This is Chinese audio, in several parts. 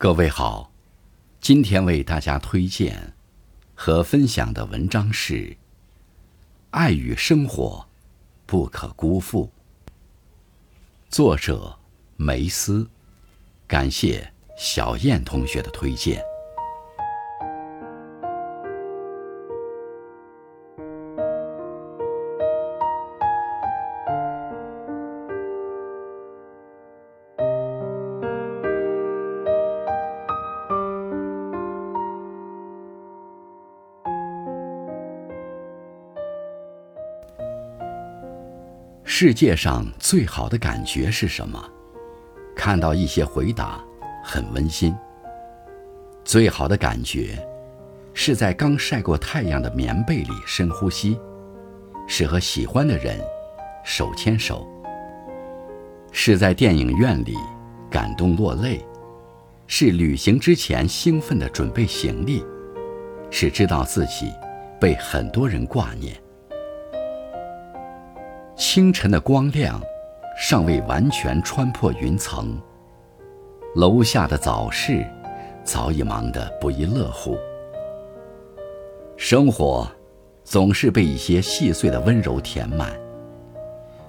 各位好，今天为大家推荐和分享的文章是《爱与生活不可辜负》，作者梅斯，感谢小燕同学的推荐。世界上最好的感觉是什么？看到一些回答，很温馨。最好的感觉，是在刚晒过太阳的棉被里深呼吸，是和喜欢的人手牵手，是在电影院里感动落泪，是旅行之前兴奋地准备行李，是知道自己被很多人挂念。清晨的光亮，尚未完全穿破云层。楼下的早市，早已忙得不亦乐乎。生活，总是被一些细碎的温柔填满。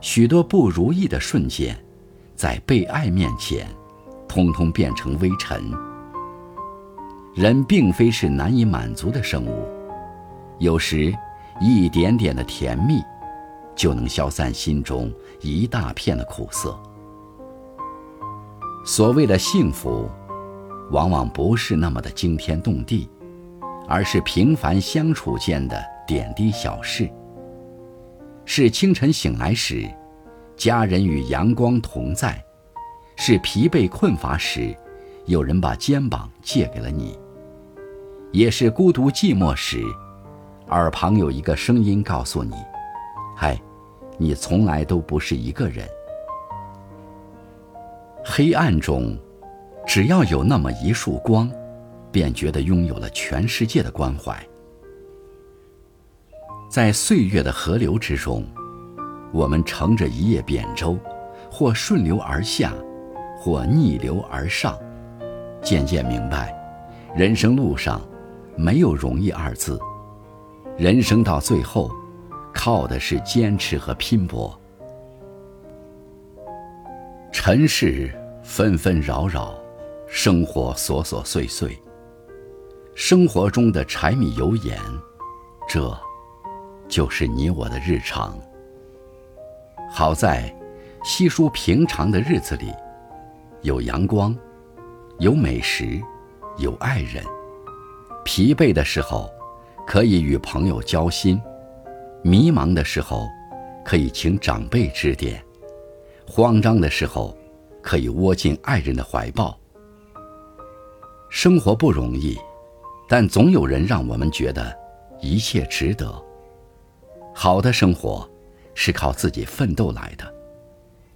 许多不如意的瞬间，在被爱面前，通通变成微尘。人并非是难以满足的生物，有时，一点点的甜蜜。就能消散心中一大片的苦涩。所谓的幸福，往往不是那么的惊天动地，而是平凡相处间的点滴小事。是清晨醒来时，家人与阳光同在；是疲惫困乏时，有人把肩膀借给了你；也是孤独寂寞时，耳旁有一个声音告诉你：“嗨。”你从来都不是一个人。黑暗中，只要有那么一束光，便觉得拥有了全世界的关怀。在岁月的河流之中，我们乘着一叶扁舟，或顺流而下，或逆流而上，渐渐明白，人生路上没有容易二字，人生到最后。靠的是坚持和拼搏。尘世纷纷扰扰，生活琐琐碎碎。生活中的柴米油盐，这，就是你我的日常。好在，稀疏平常的日子里，有阳光，有美食，有爱人。疲惫的时候，可以与朋友交心。迷茫的时候，可以请长辈指点；慌张的时候，可以窝进爱人的怀抱。生活不容易，但总有人让我们觉得一切值得。好的生活，是靠自己奋斗来的，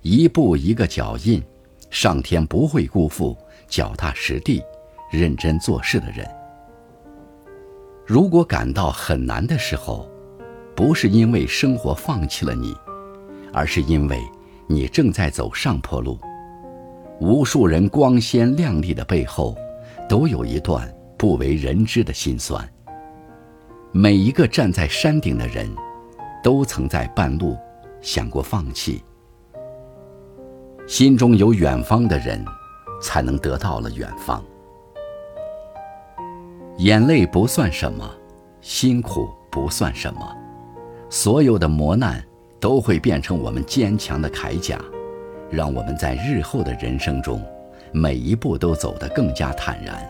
一步一个脚印，上天不会辜负脚踏实地、认真做事的人。如果感到很难的时候，不是因为生活放弃了你，而是因为你正在走上坡路。无数人光鲜亮丽的背后，都有一段不为人知的辛酸。每一个站在山顶的人，都曾在半路想过放弃。心中有远方的人，才能得到了远方。眼泪不算什么，辛苦不算什么。所有的磨难都会变成我们坚强的铠甲，让我们在日后的人生中，每一步都走得更加坦然。